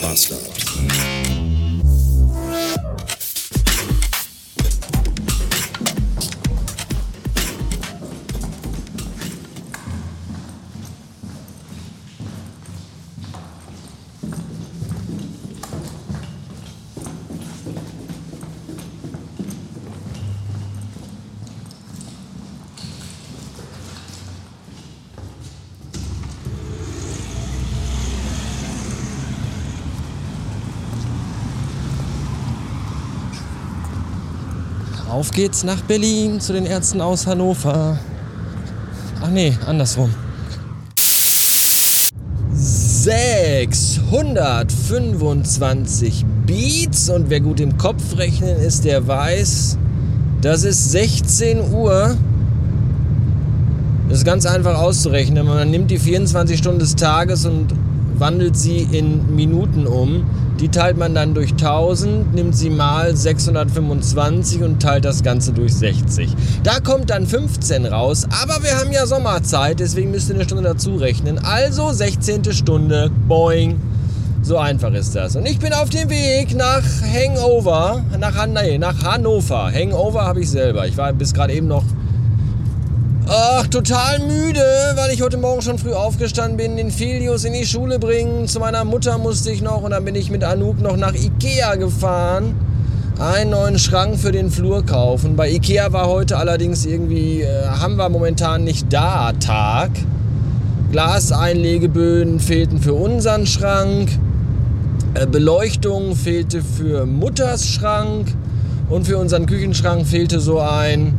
Bastard. Auf geht's nach Berlin zu den Ärzten aus Hannover. Ach nee, andersrum. 625 Beats und wer gut im Kopf rechnen ist, der weiß, das ist 16 Uhr. Das ist ganz einfach auszurechnen. Man nimmt die 24 Stunden des Tages und wandelt sie in Minuten um. Die teilt man dann durch 1000, nimmt sie mal 625 und teilt das Ganze durch 60. Da kommt dann 15 raus, aber wir haben ja Sommerzeit, deswegen müsst ihr eine Stunde dazu rechnen. Also 16. Stunde, boing. So einfach ist das. Und ich bin auf dem Weg nach Hangover, nach, nee, nach Hannover. Hangover habe ich selber. Ich war bis gerade eben noch Ach, total müde, weil ich heute Morgen schon früh aufgestanden bin, den Filius in die Schule bringen. Zu meiner Mutter musste ich noch und dann bin ich mit Anouk noch nach Ikea gefahren. Einen neuen Schrank für den Flur kaufen. Bei Ikea war heute allerdings irgendwie, äh, haben wir momentan nicht da Tag. Glaseinlegeböden fehlten für unseren Schrank. Äh, Beleuchtung fehlte für Mutters Schrank. Und für unseren Küchenschrank fehlte so ein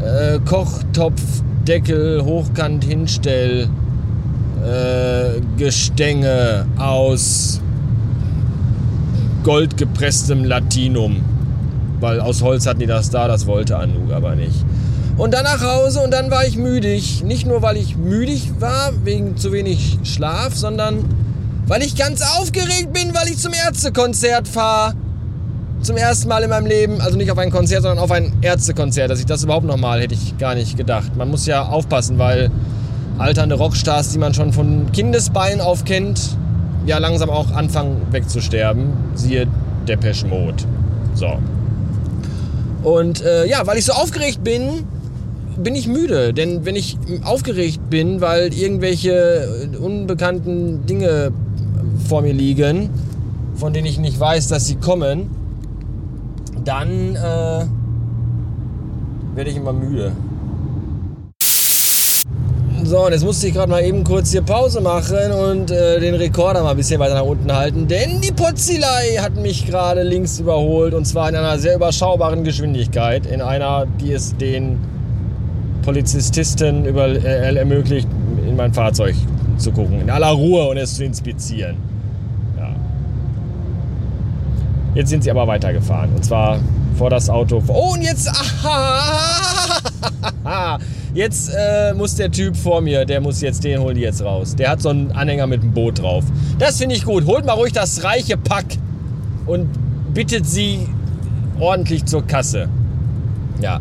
äh, Kochtopf Deckel hochkant hinstell äh, Gestänge aus goldgepresstem Latinum. Weil aus Holz hatten die das da, das wollte Anouk aber nicht. Und dann nach Hause und dann war ich müdig. Nicht nur, weil ich müdig war, wegen zu wenig Schlaf, sondern weil ich ganz aufgeregt bin, weil ich zum Ärztekonzert fahre zum ersten Mal in meinem Leben, also nicht auf ein Konzert, sondern auf ein Ärztekonzert. Dass ich das überhaupt nochmal hätte ich gar nicht gedacht. Man muss ja aufpassen, weil alternde Rockstars, die man schon von Kindesbeinen auf kennt, ja langsam auch anfangen wegzusterben. Siehe Depeche Mode. So. Und äh, ja, weil ich so aufgeregt bin, bin ich müde. Denn wenn ich aufgeregt bin, weil irgendwelche unbekannten Dinge vor mir liegen, von denen ich nicht weiß, dass sie kommen, dann äh, werde ich immer müde. So, und jetzt musste ich gerade mal eben kurz hier Pause machen und äh, den Rekorder mal ein bisschen weiter nach unten halten, denn die Potzilei hat mich gerade links überholt und zwar in einer sehr überschaubaren Geschwindigkeit, in einer, die es den Polizististen über, äh, ermöglicht, in mein Fahrzeug zu gucken, in aller Ruhe und es zu inspizieren. Jetzt sind sie aber weitergefahren. Und zwar vor das Auto. Oh, und jetzt. Aha, jetzt äh, muss der Typ vor mir, der muss jetzt, den holen die jetzt raus. Der hat so einen Anhänger mit einem Boot drauf. Das finde ich gut. Holt mal ruhig das reiche Pack und bittet sie ordentlich zur Kasse. Ja,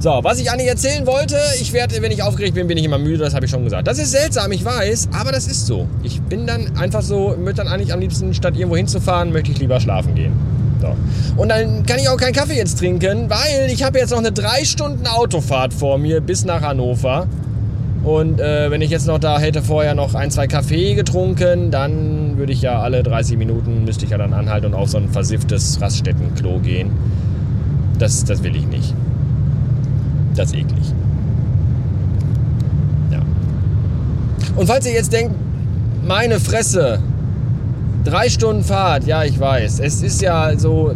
so, was ich eigentlich erzählen wollte, ich werde, wenn ich aufgeregt bin, bin ich immer müde, das habe ich schon gesagt. Das ist seltsam, ich weiß, aber das ist so. Ich bin dann einfach so, möchte dann eigentlich am liebsten, statt irgendwo hinzufahren, möchte ich lieber schlafen gehen. So. Und dann kann ich auch keinen Kaffee jetzt trinken, weil ich habe jetzt noch eine drei Stunden Autofahrt vor mir bis nach Hannover. Und äh, wenn ich jetzt noch da hätte vorher noch ein, zwei Kaffee getrunken, dann würde ich ja alle 30 Minuten, müsste ich ja dann anhalten und auf so ein versifftes Raststättenklo gehen. Das, das will ich nicht das eklig. Ja. Und falls ihr jetzt denkt, meine Fresse, drei Stunden Fahrt, ja, ich weiß. Es ist ja so.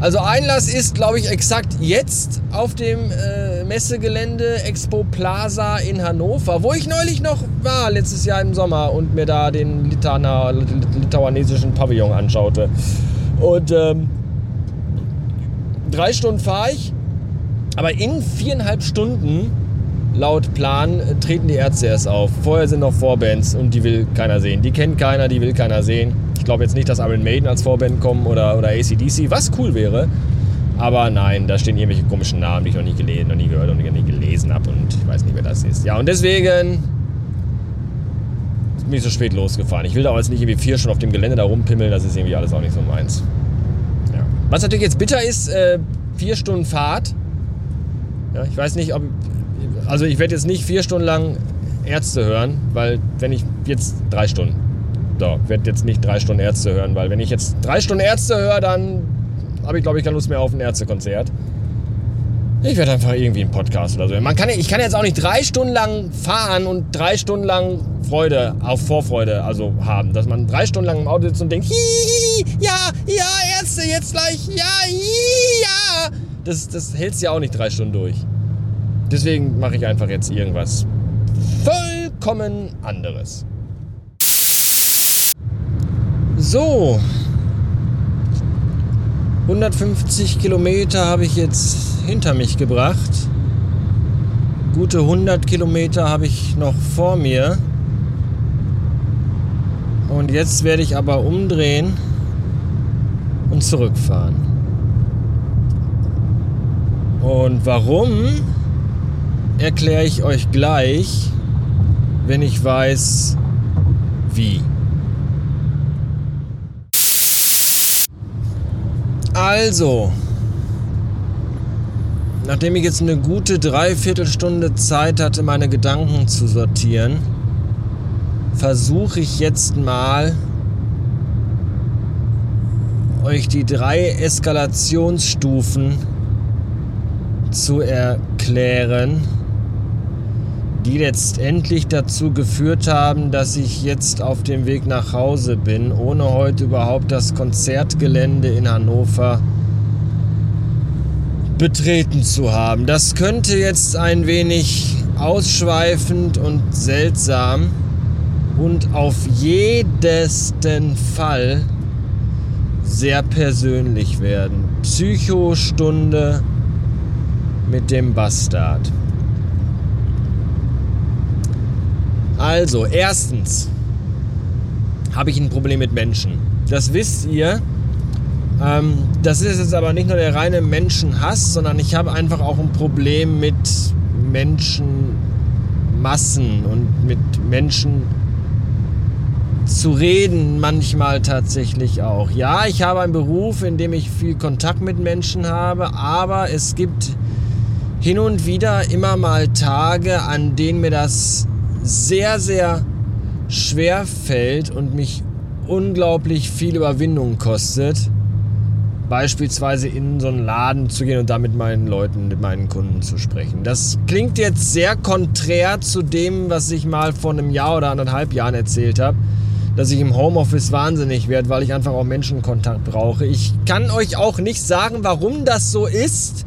Also Einlass ist, glaube ich, exakt jetzt auf dem äh, Messegelände Expo Plaza in Hannover, wo ich neulich noch war, letztes Jahr im Sommer und mir da den Litana, litauanesischen Pavillon anschaute. Und ähm, drei Stunden fahre ich aber in viereinhalb Stunden, laut Plan, treten die Ärzte erst auf. Vorher sind noch Vorbands und die will keiner sehen. Die kennt keiner, die will keiner sehen. Ich glaube jetzt nicht, dass Iron Maiden als Vorband kommen oder, oder ACDC, was cool wäre. Aber nein, da stehen irgendwelche komischen Namen, die ich noch nie gelesen, noch nie gehört und noch nie gelesen habe und ich weiß nicht, wer das ist. Ja, und deswegen bin ich so spät losgefahren. Ich will da auch jetzt nicht irgendwie vier Stunden auf dem Gelände da rumpimmeln, das ist irgendwie alles auch nicht so meins. Ja. Was natürlich jetzt bitter ist, äh, vier Stunden Fahrt. Ja, ich weiß nicht, ob. Also ich werde jetzt nicht vier Stunden lang Ärzte hören, weil wenn ich jetzt drei Stunden. So, ich werde jetzt nicht drei Stunden Ärzte hören, weil wenn ich jetzt drei Stunden Ärzte höre, dann habe ich glaube ich keine Lust mehr auf ein Ärztekonzert. Ich werde einfach irgendwie einen Podcast oder so. Man kann, ich kann jetzt auch nicht drei Stunden lang fahren und drei Stunden lang Freude auf Vorfreude also haben. Dass man drei Stunden lang im Auto sitzt und denkt, Hihihi, ja, ja, Ärzte, jetzt gleich, ja, ja. Das, das hältst ja auch nicht drei Stunden durch. Deswegen mache ich einfach jetzt irgendwas vollkommen anderes. So. 150 Kilometer habe ich jetzt hinter mich gebracht. Gute 100 Kilometer habe ich noch vor mir. Und jetzt werde ich aber umdrehen und zurückfahren. Und warum, erkläre ich euch gleich, wenn ich weiß, wie. Also, Nachdem ich jetzt eine gute Dreiviertelstunde Zeit hatte, meine Gedanken zu sortieren, versuche ich jetzt mal euch die drei Eskalationsstufen zu erklären, die letztendlich dazu geführt haben, dass ich jetzt auf dem Weg nach Hause bin, ohne heute überhaupt das Konzertgelände in Hannover betreten zu haben. Das könnte jetzt ein wenig ausschweifend und seltsam und auf jedesten Fall sehr persönlich werden. Psychostunde mit dem Bastard. Also, erstens habe ich ein Problem mit Menschen. Das wisst ihr. Ähm, das ist jetzt aber nicht nur der reine Menschenhass, sondern ich habe einfach auch ein Problem mit Menschenmassen und mit Menschen zu reden manchmal tatsächlich auch. Ja, ich habe einen Beruf, in dem ich viel Kontakt mit Menschen habe, aber es gibt hin und wieder immer mal Tage, an denen mir das sehr, sehr schwer fällt und mich unglaublich viel Überwindung kostet beispielsweise in so einen Laden zu gehen und da mit meinen Leuten, mit meinen Kunden zu sprechen. Das klingt jetzt sehr konträr zu dem, was ich mal vor einem Jahr oder anderthalb Jahren erzählt habe, dass ich im Homeoffice wahnsinnig werde, weil ich einfach auch Menschenkontakt brauche. Ich kann euch auch nicht sagen, warum das so ist,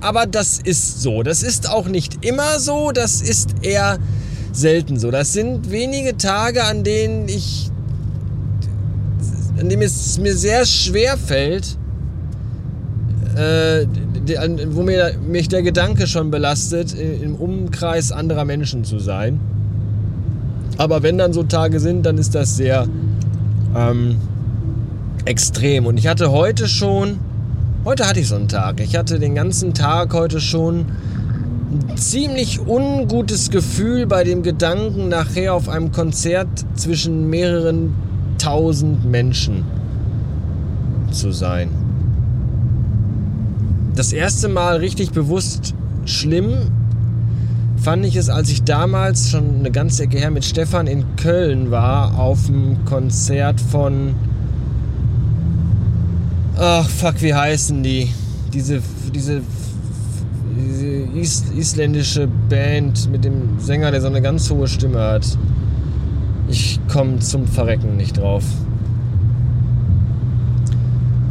aber das ist so. Das ist auch nicht immer so, das ist eher selten so. Das sind wenige Tage, an denen ich an dem es mir sehr schwer fällt, äh, wo mir, mich der Gedanke schon belastet, im Umkreis anderer Menschen zu sein. Aber wenn dann so Tage sind, dann ist das sehr ähm, extrem. Und ich hatte heute schon, heute hatte ich so einen Tag. Ich hatte den ganzen Tag heute schon ein ziemlich ungutes Gefühl bei dem Gedanken, nachher auf einem Konzert zwischen mehreren tausend Menschen zu sein das erste Mal richtig bewusst schlimm fand ich es, als ich damals schon eine ganze Ecke her mit Stefan in Köln war, auf dem Konzert von. Ach, fuck, wie heißen die? Diese, diese, diese isländische Band mit dem Sänger, der so eine ganz hohe Stimme hat. Ich komme zum Verrecken nicht drauf.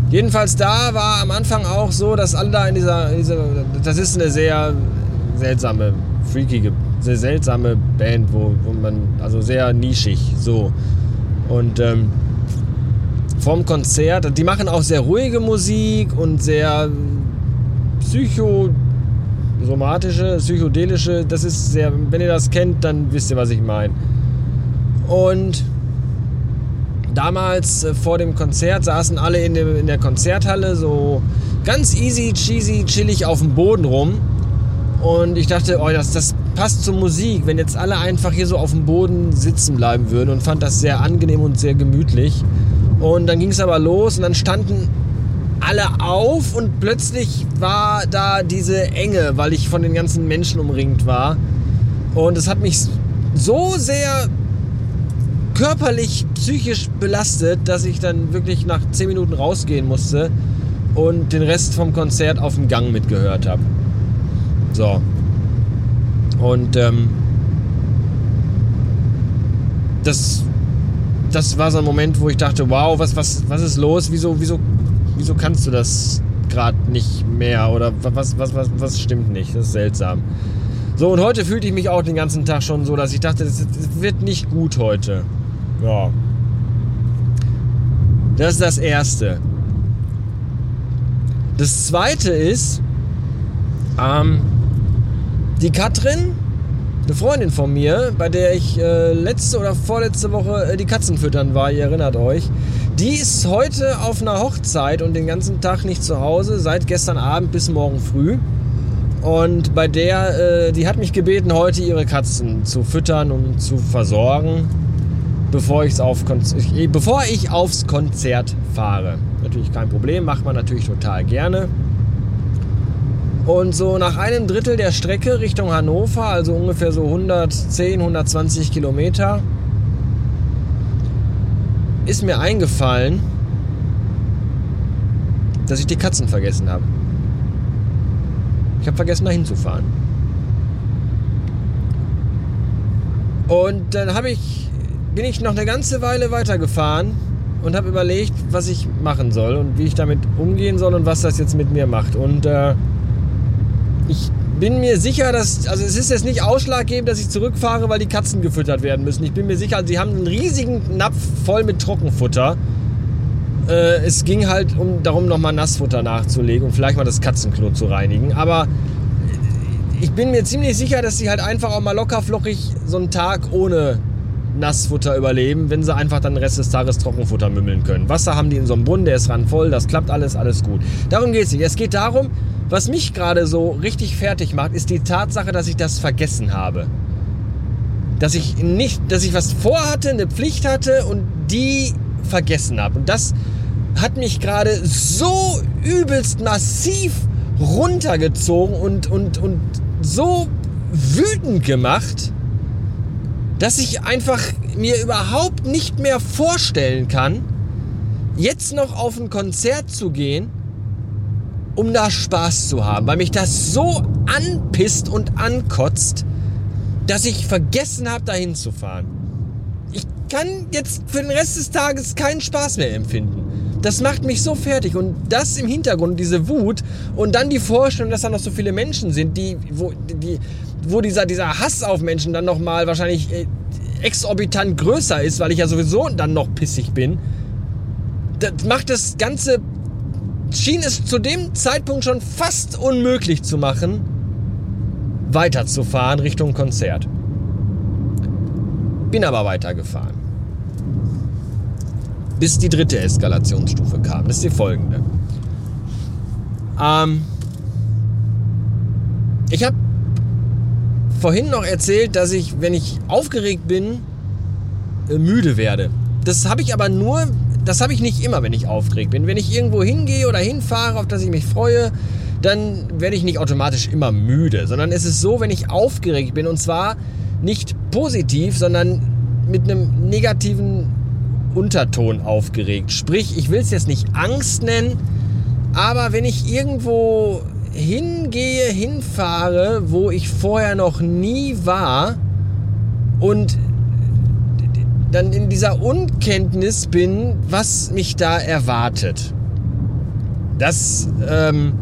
Jedenfalls da war am Anfang auch so, dass alle da in dieser, in dieser das ist eine sehr seltsame, freakige, sehr seltsame Band, wo, wo man, also sehr nischig, so. Und ähm, vom Konzert, die machen auch sehr ruhige Musik und sehr psychosomatische, psychedelische, das ist sehr, wenn ihr das kennt, dann wisst ihr, was ich meine. Und damals äh, vor dem Konzert saßen alle in, dem, in der Konzerthalle so ganz easy, cheesy, chillig auf dem Boden rum. Und ich dachte, oh, das, das passt zur Musik, wenn jetzt alle einfach hier so auf dem Boden sitzen bleiben würden und fand das sehr angenehm und sehr gemütlich. Und dann ging es aber los und dann standen alle auf und plötzlich war da diese Enge, weil ich von den ganzen Menschen umringt war. Und es hat mich so sehr körperlich, psychisch belastet, dass ich dann wirklich nach 10 Minuten rausgehen musste und den Rest vom Konzert auf dem Gang mitgehört habe. So. Und ähm, das, das war so ein Moment, wo ich dachte, wow, was, was, was ist los? Wieso, wieso, wieso kannst du das gerade nicht mehr? Oder was, was, was, was stimmt nicht? Das ist seltsam. So, und heute fühlte ich mich auch den ganzen Tag schon so, dass ich dachte, das wird nicht gut heute. Ja. Das ist das Erste. Das Zweite ist, ähm, die Katrin, eine Freundin von mir, bei der ich äh, letzte oder vorletzte Woche äh, die Katzen füttern war, ihr erinnert euch, die ist heute auf einer Hochzeit und den ganzen Tag nicht zu Hause, seit gestern Abend bis morgen früh. Und bei der, äh, die hat mich gebeten, heute ihre Katzen zu füttern und zu versorgen, bevor, ich's auf ich, bevor ich aufs Konzert fahre. Natürlich kein Problem, macht man natürlich total gerne. Und so nach einem Drittel der Strecke Richtung Hannover, also ungefähr so 110, 120 Kilometer, ist mir eingefallen, dass ich die Katzen vergessen habe. Ich habe vergessen, dahin zu fahren. Und dann habe ich, bin ich noch eine ganze Weile weitergefahren und habe überlegt, was ich machen soll und wie ich damit umgehen soll und was das jetzt mit mir macht. Und äh, ich bin mir sicher, dass, also es ist jetzt nicht ausschlaggebend, dass ich zurückfahre, weil die Katzen gefüttert werden müssen. Ich bin mir sicher, sie haben einen riesigen Napf voll mit Trockenfutter. Äh, es ging halt um, darum, nochmal Nassfutter nachzulegen und vielleicht mal das Katzenklo zu reinigen. Aber ich bin mir ziemlich sicher, dass sie halt einfach auch mal lockerflockig so einen Tag ohne Nassfutter überleben, wenn sie einfach dann den Rest des Tages Trockenfutter mümmeln können. Wasser haben die in so einem Brunnen, der ist ran voll, das klappt alles, alles gut. Darum geht es nicht. Es geht darum, was mich gerade so richtig fertig macht, ist die Tatsache, dass ich das vergessen habe. Dass ich nicht, dass ich was vorhatte, eine Pflicht hatte und die vergessen habe. Und das hat mich gerade so übelst massiv runtergezogen und, und, und so wütend gemacht, dass ich einfach mir überhaupt nicht mehr vorstellen kann, jetzt noch auf ein Konzert zu gehen, um da Spaß zu haben, weil mich das so anpisst und ankotzt, dass ich vergessen habe, dahin zu fahren. Ich kann jetzt für den Rest des Tages keinen Spaß mehr empfinden. Das macht mich so fertig und das im Hintergrund, diese Wut und dann die Vorstellung, dass da noch so viele Menschen sind, die, wo, die, wo dieser, dieser Hass auf Menschen dann nochmal wahrscheinlich äh, exorbitant größer ist, weil ich ja sowieso dann noch pissig bin. Das macht das Ganze, schien es zu dem Zeitpunkt schon fast unmöglich zu machen, weiterzufahren Richtung Konzert. Bin aber weitergefahren bis die dritte Eskalationsstufe kam. Das ist die folgende. Ähm, ich habe vorhin noch erzählt, dass ich, wenn ich aufgeregt bin, äh, müde werde. Das habe ich aber nur, das habe ich nicht immer, wenn ich aufgeregt bin. Wenn ich irgendwo hingehe oder hinfahre, auf das ich mich freue, dann werde ich nicht automatisch immer müde, sondern es ist so, wenn ich aufgeregt bin und zwar nicht positiv, sondern mit einem negativen Unterton aufgeregt. Sprich, ich will es jetzt nicht Angst nennen, aber wenn ich irgendwo hingehe, hinfahre, wo ich vorher noch nie war und dann in dieser Unkenntnis bin, was mich da erwartet. Das ähm,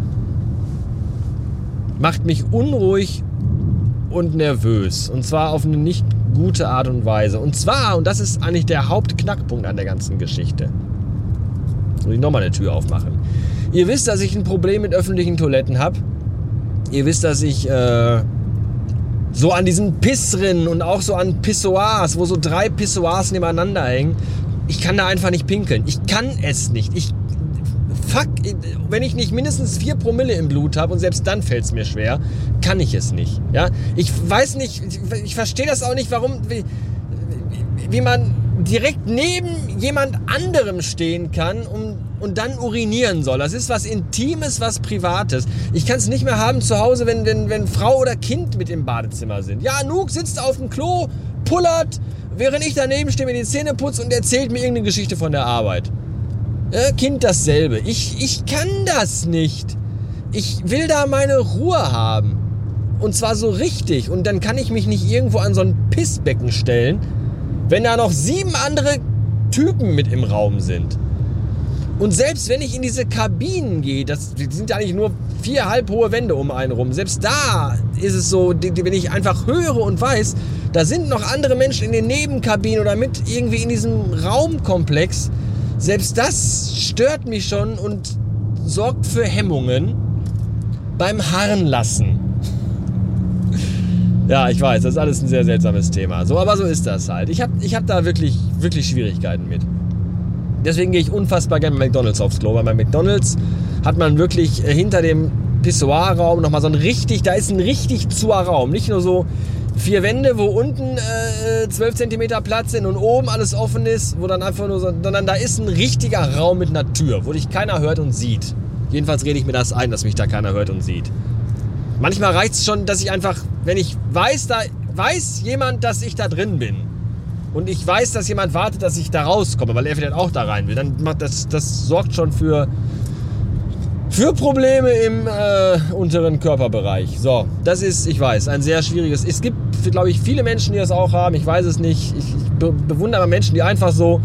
macht mich unruhig und nervös. Und zwar auf eine nicht gute Art und Weise. Und zwar, und das ist eigentlich der Hauptknackpunkt an der ganzen Geschichte. Soll ich nochmal eine Tür aufmachen? Ihr wisst, dass ich ein Problem mit öffentlichen Toiletten habe. Ihr wisst, dass ich äh, so an diesen Pissrinnen und auch so an Pissoirs, wo so drei Pissoirs nebeneinander hängen, ich kann da einfach nicht pinkeln. Ich kann es nicht. Ich fuck, wenn ich nicht mindestens 4 Promille im Blut habe und selbst dann fällt es mir schwer, kann ich es nicht. Ja? Ich weiß nicht, ich, ich verstehe das auch nicht, warum, wie, wie man direkt neben jemand anderem stehen kann und, und dann urinieren soll. Das ist was Intimes, was Privates. Ich kann es nicht mehr haben zu Hause, wenn, wenn, wenn Frau oder Kind mit im Badezimmer sind. Ja, Nuk sitzt auf dem Klo, pullert, während ich daneben stehe, mir die Zähne putze und erzählt mir irgendeine Geschichte von der Arbeit. Ja, kind dasselbe. Ich, ich kann das nicht. Ich will da meine Ruhe haben. Und zwar so richtig. Und dann kann ich mich nicht irgendwo an so ein Pissbecken stellen wenn da noch sieben andere Typen mit im Raum sind. Und selbst wenn ich in diese Kabinen gehe, das sind ja nicht nur vier halb hohe Wände um einen rum, selbst da ist es so, wenn ich einfach höre und weiß, da sind noch andere Menschen in den Nebenkabinen oder mit irgendwie in diesem Raumkomplex, selbst das stört mich schon und sorgt für Hemmungen beim Harrenlassen. Ja, ich weiß, das ist alles ein sehr seltsames Thema. So, aber so ist das halt. Ich habe ich hab da wirklich, wirklich Schwierigkeiten mit. Deswegen gehe ich unfassbar gerne bei McDonalds aufs Klo. Weil bei McDonalds hat man wirklich äh, hinter dem Pissoir-Raum nochmal so ein richtig, da ist ein richtig zuer Raum. Nicht nur so vier Wände, wo unten äh, 12 cm Platz sind und oben alles offen ist, wo dann einfach nur so, sondern da ist ein richtiger Raum mit einer Tür, wo dich keiner hört und sieht. Jedenfalls rede ich mir das ein, dass mich da keiner hört und sieht. Manchmal reicht es schon, dass ich einfach, wenn ich weiß, da weiß jemand, dass ich da drin bin und ich weiß, dass jemand wartet, dass ich da rauskomme, weil er vielleicht auch da rein will, dann macht das, das sorgt schon für, für Probleme im äh, unteren Körperbereich. So, das ist, ich weiß, ein sehr schwieriges. Es gibt, glaube ich, viele Menschen, die das auch haben. Ich weiß es nicht. Ich, ich bewundere Menschen, die einfach so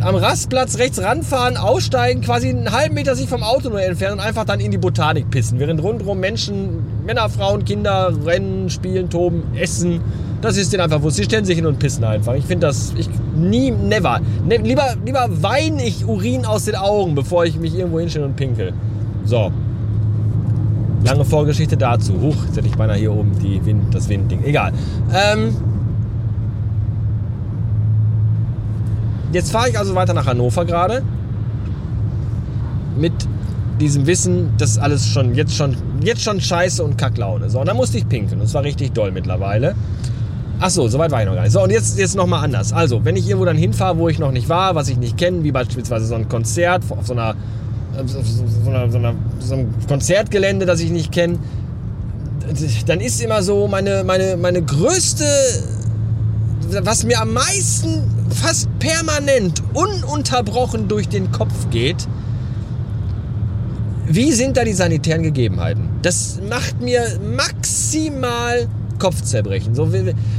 am Rastplatz rechts ranfahren, aussteigen, quasi einen halben Meter sich vom Auto nur entfernen und einfach dann in die Botanik pissen. Während rundherum Menschen, Männer, Frauen, Kinder rennen, spielen, toben, essen. Das ist denen einfach wurscht. Sie stellen sich hin und pissen einfach. Ich finde das, ich, nie, never. Ne, lieber, lieber weine ich Urin aus den Augen, bevor ich mich irgendwo hinstelle und pinkel. So. Lange Vorgeschichte dazu. Huch, jetzt hätte ich beinahe hier oben die Wind, das Windding. Egal. Ähm, Jetzt fahre ich also weiter nach Hannover gerade. Mit diesem Wissen, das alles schon jetzt schon jetzt schon scheiße und Kacklaune. So, und dann musste ich pinkeln. Und war richtig doll mittlerweile. Ach so, soweit war ich noch gar nicht. So, und jetzt, jetzt nochmal anders. Also, wenn ich irgendwo dann hinfahre, wo ich noch nicht war, was ich nicht kenne, wie beispielsweise so ein Konzert auf so einer, so, einer, so, einer, so einem Konzertgelände, das ich nicht kenne, dann ist immer so meine, meine, meine größte, was mir am meisten fast permanent, ununterbrochen durch den Kopf geht, wie sind da die sanitären Gegebenheiten? Das macht mir maximal Kopfzerbrechen. So,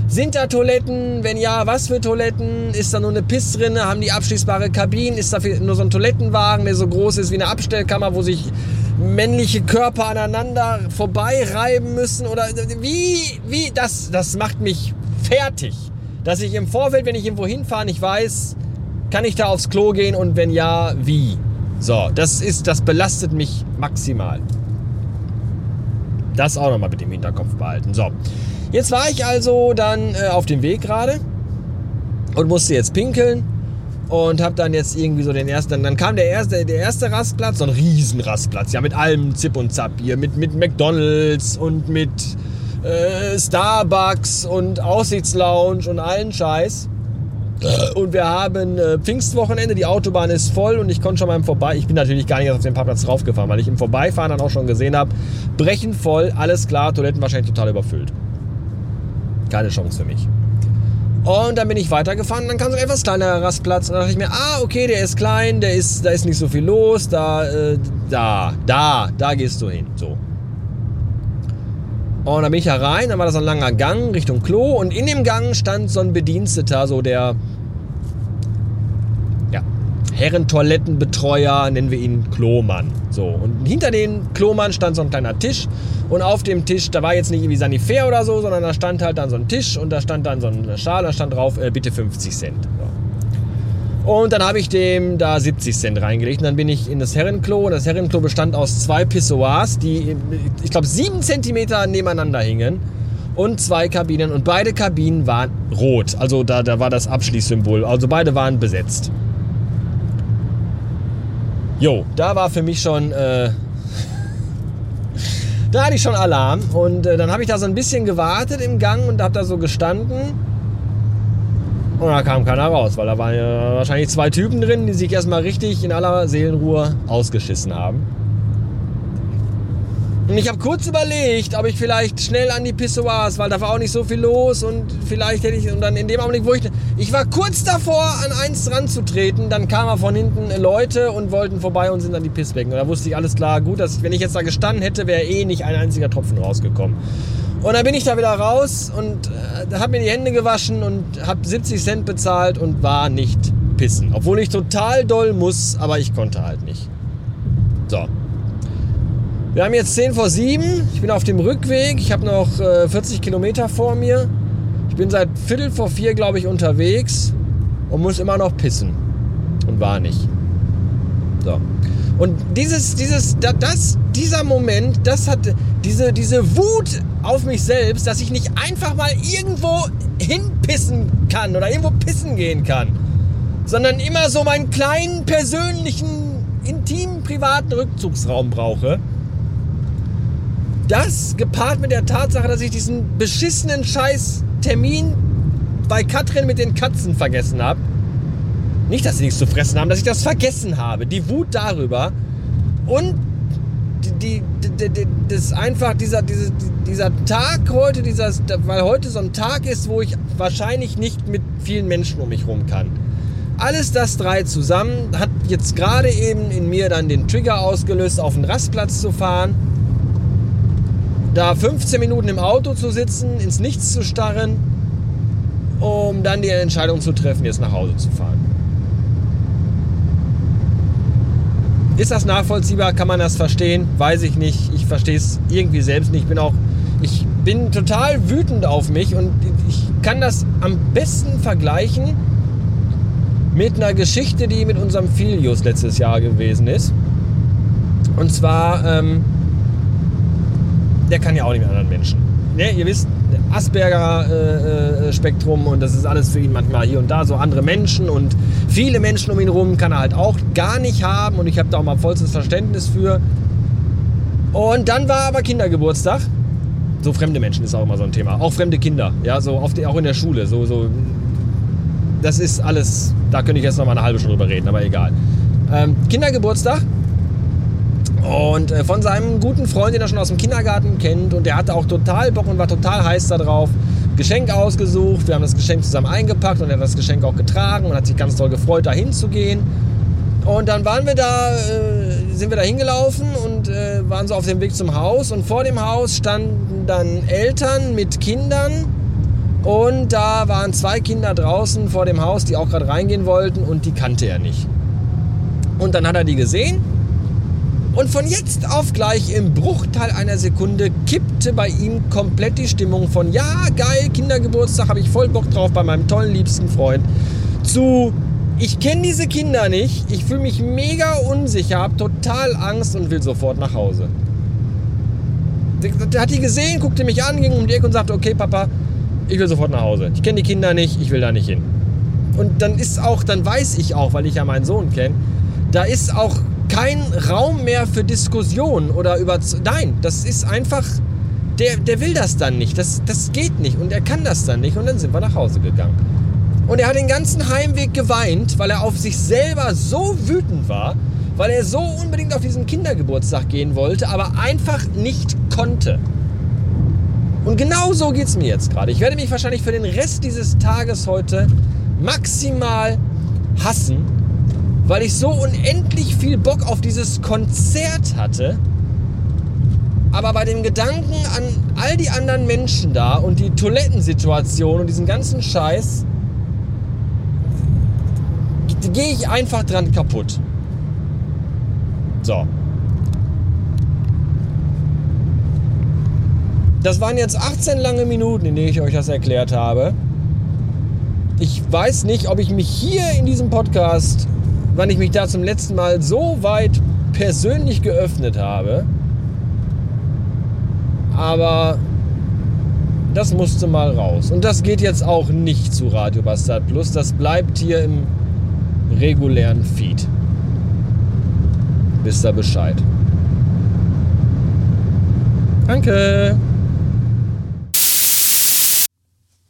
sind da Toiletten? Wenn ja, was für Toiletten? Ist da nur eine Pissrinne? Haben die abschließbare Kabinen? Ist da nur so ein Toilettenwagen, der so groß ist wie eine Abstellkammer, wo sich männliche Körper aneinander vorbeireiben müssen? Oder wie, wie, das, das macht mich fertig dass ich im Vorfeld, wenn ich irgendwo hinfahre, nicht weiß, kann ich da aufs Klo gehen und wenn ja, wie? So, das ist, das belastet mich maximal. Das auch nochmal mit dem Hinterkopf behalten. So, jetzt war ich also dann äh, auf dem Weg gerade und musste jetzt pinkeln und habe dann jetzt irgendwie so den ersten, dann kam der erste, der erste Rastplatz, so ein Riesenrastplatz, ja mit allem Zip und Zap hier, mit, mit McDonalds und mit äh, Starbucks und Aussichtslounge und allen Scheiß. Und wir haben äh, Pfingstwochenende, die Autobahn ist voll und ich konnte schon mal im Vorbei, ich bin natürlich gar nicht auf den Parkplatz draufgefahren, weil ich im Vorbeifahren dann auch schon gesehen habe, brechen voll, alles klar, Toiletten wahrscheinlich total überfüllt. Keine Chance für mich. Und dann bin ich weitergefahren, dann kam so ein etwas kleinerer Rastplatz und dann dachte ich mir, ah, okay, der ist klein, der ist, da ist nicht so viel los, da, äh, da, da, da gehst du hin, so. Und dann bin ich herein, dann war das so ein langer Gang Richtung Klo und in dem Gang stand so ein Bediensteter, so der ja, Herrentoilettenbetreuer, nennen wir ihn Klomann. So, und hinter dem Klomann stand so ein kleiner Tisch und auf dem Tisch, da war jetzt nicht irgendwie Sanifair oder so, sondern da stand halt dann so ein Tisch und da stand dann so ein Schal, da stand drauf, äh, bitte 50 Cent. So. Und dann habe ich dem da 70 Cent reingelegt. Und dann bin ich in das Herrenklo. Und das Herrenklo bestand aus zwei Pissoirs, die, ich glaube, sieben Zentimeter nebeneinander hingen. Und zwei Kabinen. Und beide Kabinen waren rot. Also da, da war das Abschließsymbol. Also beide waren besetzt. Jo, da war für mich schon, äh, da hatte ich schon Alarm und äh, dann habe ich da so ein bisschen gewartet im Gang und habe da so gestanden und da kam keiner raus, weil da waren ja wahrscheinlich zwei Typen drin, die sich erstmal richtig in aller Seelenruhe ausgeschissen haben. Und ich habe kurz überlegt, ob ich vielleicht schnell an die Pissoirs, weil da war auch nicht so viel los und vielleicht hätte ich, und dann in dem Augenblick, wo ich, ich war kurz davor, an eins ranzutreten, dann kamen von hinten Leute und wollten vorbei und sind an die Pissbecken. Und da wusste ich, alles klar, gut, dass, wenn ich jetzt da gestanden hätte, wäre eh nicht ein einziger Tropfen rausgekommen. Und dann bin ich da wieder raus und äh, habe mir die Hände gewaschen und habe 70 Cent bezahlt und war nicht pissen. Obwohl ich total doll muss, aber ich konnte halt nicht. So. Wir haben jetzt 10 vor 7. Ich bin auf dem Rückweg. Ich habe noch äh, 40 Kilometer vor mir. Ich bin seit Viertel vor 4, glaube ich, unterwegs und muss immer noch pissen. Und war nicht. So. Und dieses, dieses, das, dieser Moment, das hat diese, diese Wut auf mich selbst, dass ich nicht einfach mal irgendwo hinpissen kann oder irgendwo pissen gehen kann, sondern immer so meinen kleinen, persönlichen, intimen, privaten Rückzugsraum brauche das gepaart mit der Tatsache, dass ich diesen beschissenen Scheiß Termin bei Katrin mit den Katzen vergessen habe. Nicht, dass sie nichts zu fressen haben, dass ich das vergessen habe. Die Wut darüber. Und die, die, die, das einfach dieser, dieser, dieser Tag heute, dieser, weil heute so ein Tag ist, wo ich wahrscheinlich nicht mit vielen Menschen um mich rum kann. Alles das drei zusammen hat jetzt gerade eben in mir dann den Trigger ausgelöst, auf den Rastplatz zu fahren da 15 Minuten im Auto zu sitzen, ins Nichts zu starren, um dann die Entscheidung zu treffen, jetzt nach Hause zu fahren. Ist das nachvollziehbar? Kann man das verstehen? Weiß ich nicht. Ich verstehe es irgendwie selbst nicht. Ich bin auch, ich bin total wütend auf mich und ich kann das am besten vergleichen mit einer Geschichte, die mit unserem Filius letztes Jahr gewesen ist. Und zwar ähm, der kann ja auch nicht mit anderen Menschen. Ne, ihr wisst, Asperger-Spektrum äh, äh und das ist alles für ihn manchmal hier und da so andere Menschen und viele Menschen um ihn herum kann er halt auch gar nicht haben und ich habe da auch mal vollstes Verständnis für. Und dann war aber Kindergeburtstag. So fremde Menschen ist auch immer so ein Thema. Auch fremde Kinder, ja, so oft auch in der Schule. So, so, das ist alles, da könnte ich jetzt noch mal eine halbe Stunde drüber reden, aber egal. Ähm, Kindergeburtstag und äh, von seinem guten Freund, den er schon aus dem Kindergarten kennt. Und der hatte auch total Bock und war total heiß darauf. Geschenk ausgesucht. Wir haben das Geschenk zusammen eingepackt und er hat das Geschenk auch getragen und hat sich ganz toll gefreut, da hinzugehen. Und dann waren wir da, äh, sind wir da hingelaufen und äh, waren so auf dem Weg zum Haus. Und vor dem Haus standen dann Eltern mit Kindern. Und da waren zwei Kinder draußen vor dem Haus, die auch gerade reingehen wollten und die kannte er nicht. Und dann hat er die gesehen und von jetzt auf gleich im Bruchteil einer Sekunde kippte bei ihm komplett die Stimmung von ja, geil, Kindergeburtstag, habe ich voll Bock drauf bei meinem tollen liebsten Freund, zu ich kenne diese Kinder nicht, ich fühle mich mega unsicher, habe total Angst und will sofort nach Hause. Der hat die gesehen, guckte mich an, ging um die Ecke und sagte, okay Papa, ich will sofort nach Hause. Ich kenne die Kinder nicht, ich will da nicht hin. Und dann ist auch, dann weiß ich auch, weil ich ja meinen Sohn kenne, da ist auch kein Raum mehr für Diskussion oder über. Nein, das ist einfach. Der, der will das dann nicht. Das, das geht nicht. Und er kann das dann nicht. Und dann sind wir nach Hause gegangen. Und er hat den ganzen Heimweg geweint, weil er auf sich selber so wütend war, weil er so unbedingt auf diesen Kindergeburtstag gehen wollte, aber einfach nicht konnte. Und genau so geht es mir jetzt gerade. Ich werde mich wahrscheinlich für den Rest dieses Tages heute maximal hassen, weil ich so unendlich viel Bock auf dieses Konzert hatte. Aber bei dem Gedanken an all die anderen Menschen da und die Toilettensituation und diesen ganzen Scheiß, gehe ich einfach dran kaputt. So. Das waren jetzt 18 lange Minuten, in denen ich euch das erklärt habe. Ich weiß nicht, ob ich mich hier in diesem Podcast wann ich mich da zum letzten Mal so weit persönlich geöffnet habe. Aber das musste mal raus. Und das geht jetzt auch nicht zu Radio Bastard Plus. Das bleibt hier im regulären Feed. wisst ihr Bescheid. Danke.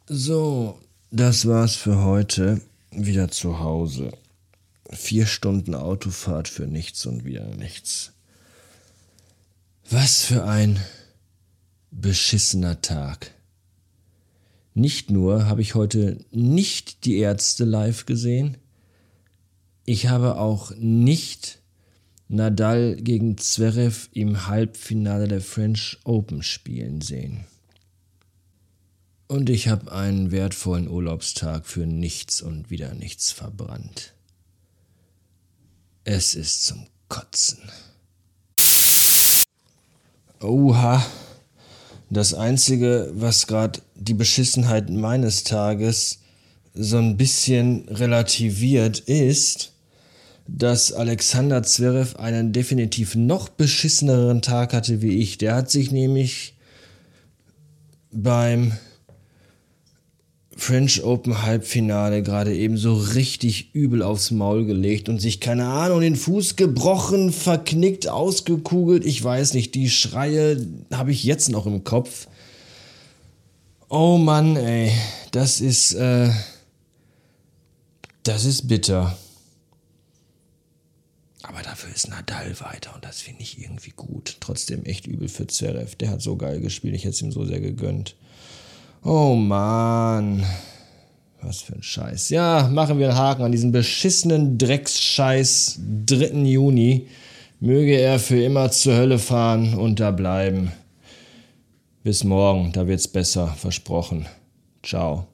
So, das war's für heute. Wieder zu Hause. Vier Stunden Autofahrt für nichts und wieder nichts. Was für ein beschissener Tag. Nicht nur habe ich heute nicht die Ärzte live gesehen, ich habe auch nicht Nadal gegen Zverev im Halbfinale der French Open spielen sehen. Und ich habe einen wertvollen Urlaubstag für nichts und wieder nichts verbrannt. Es ist zum Kotzen. Oha. Das Einzige, was gerade die Beschissenheit meines Tages so ein bisschen relativiert, ist, dass Alexander Zverev einen definitiv noch beschisseneren Tag hatte wie ich. Der hat sich nämlich beim French Open Halbfinale gerade eben so richtig übel aufs Maul gelegt und sich, keine Ahnung, den Fuß gebrochen, verknickt, ausgekugelt. Ich weiß nicht, die Schreie habe ich jetzt noch im Kopf. Oh Mann, ey, das ist, äh, das ist bitter. Aber dafür ist Nadal weiter und das finde ich irgendwie gut. Trotzdem echt übel für Zverev. Der hat so geil gespielt, ich hätte es ihm so sehr gegönnt. Oh Mann. Was für ein Scheiß. Ja, machen wir einen Haken an diesen beschissenen Drecksscheiß 3. Juni. Möge er für immer zur Hölle fahren und da bleiben. Bis morgen, da wird's besser, versprochen. Ciao.